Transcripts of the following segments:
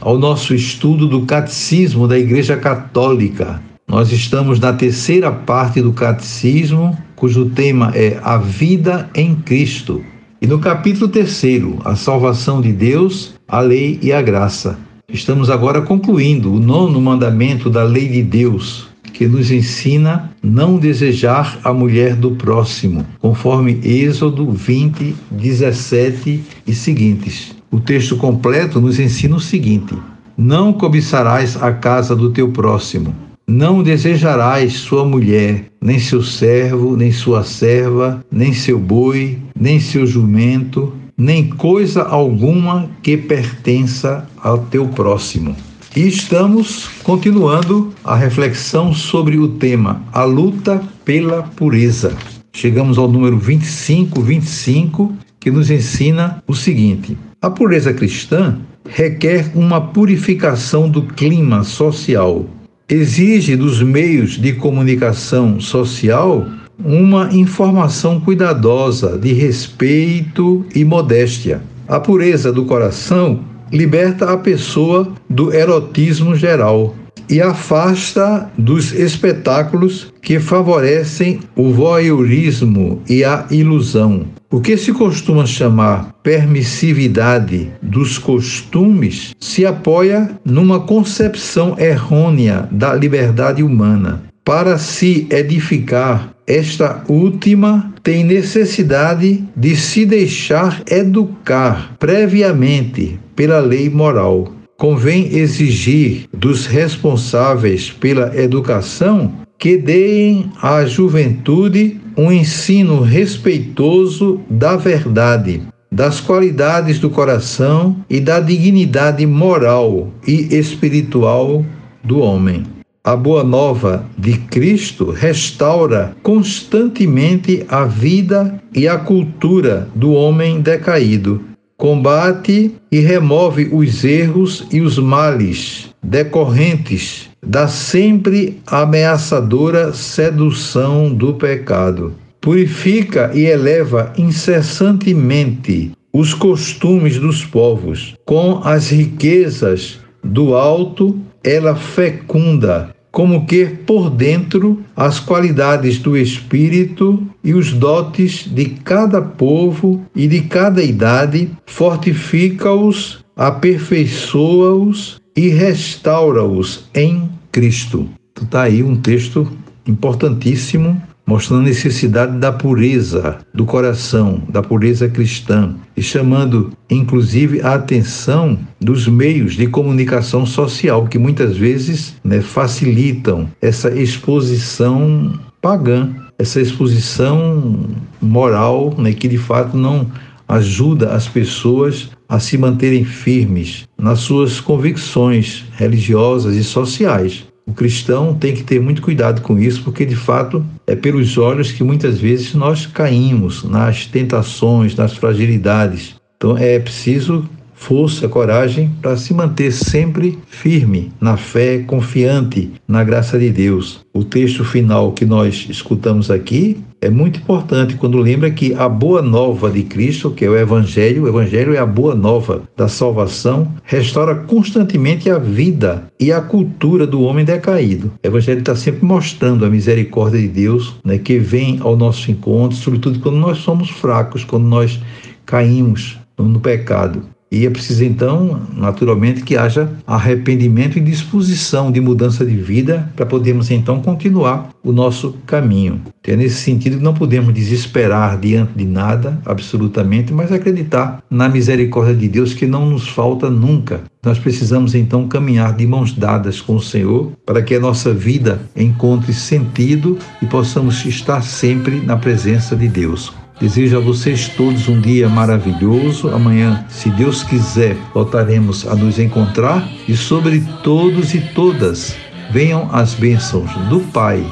ao nosso estudo do Catecismo da Igreja Católica. Nós estamos na terceira parte do Catecismo, cujo tema é A Vida em Cristo. E no capítulo terceiro, A Salvação de Deus, a Lei e a Graça. Estamos agora concluindo o nono mandamento da Lei de Deus, que nos ensina não desejar a mulher do próximo, conforme Êxodo 20, 17 e seguintes. O texto completo nos ensina o seguinte: Não cobiçarás a casa do teu próximo, não desejarás sua mulher, nem seu servo, nem sua serva, nem seu boi, nem seu jumento, nem coisa alguma que pertença ao teu próximo. E estamos continuando a reflexão sobre o tema A luta pela pureza. Chegamos ao número 25, 25, que nos ensina o seguinte: a pureza cristã requer uma purificação do clima social. Exige dos meios de comunicação social uma informação cuidadosa, de respeito e modéstia. A pureza do coração liberta a pessoa do erotismo geral e afasta dos espetáculos que favorecem o voyeurismo e a ilusão. O que se costuma chamar permissividade dos costumes se apoia numa concepção errônea da liberdade humana. Para se edificar esta última tem necessidade de se deixar educar previamente pela lei moral convém exigir dos responsáveis pela educação que deem à juventude um ensino respeitoso da verdade, das qualidades do coração e da dignidade moral e espiritual do homem. A boa nova de Cristo restaura constantemente a vida e a cultura do homem decaído combate e remove os erros e os males decorrentes da sempre ameaçadora sedução do pecado. Purifica e eleva incessantemente os costumes dos povos. Com as riquezas do alto, ela fecunda como que por dentro as qualidades do espírito e os dotes de cada povo e de cada idade, fortifica-os, aperfeiçoa-os e restaura-os em Cristo. Está aí um texto importantíssimo mostrando a necessidade da pureza do coração, da pureza cristã, e chamando inclusive a atenção dos meios de comunicação social que muitas vezes né, facilitam essa exposição pagã, essa exposição moral né, que de fato não ajuda as pessoas a se manterem firmes nas suas convicções religiosas e sociais. O cristão tem que ter muito cuidado com isso, porque de fato é pelos olhos que muitas vezes nós caímos nas tentações, nas fragilidades. Então é preciso força, coragem para se manter sempre firme na fé, confiante na graça de Deus. O texto final que nós escutamos aqui é muito importante quando lembra que a boa nova de Cristo, que é o Evangelho, o Evangelho é a boa nova da salvação, restaura constantemente a vida e a cultura do homem decaído. O Evangelho está sempre mostrando a misericórdia de Deus, né, que vem ao nosso encontro, sobretudo quando nós somos fracos, quando nós caímos no pecado. E é preciso então, naturalmente, que haja arrependimento e disposição de mudança de vida para podermos então continuar o nosso caminho. É nesse sentido que não podemos desesperar diante de nada, absolutamente, mas acreditar na misericórdia de Deus que não nos falta nunca. Nós precisamos então caminhar de mãos dadas com o Senhor para que a nossa vida encontre sentido e possamos estar sempre na presença de Deus. Desejo a vocês todos um dia maravilhoso. Amanhã, se Deus quiser, voltaremos a nos encontrar e sobre todos e todas venham as bênçãos do Pai,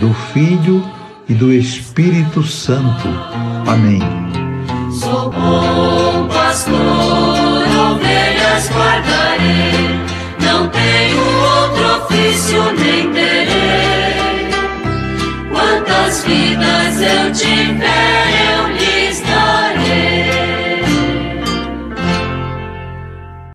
do Filho e do Espírito Santo. Amém. Sou bom pastor, ovelhas guardarei, não tenho outro ofício nem terei. Quantas vidas eu tiver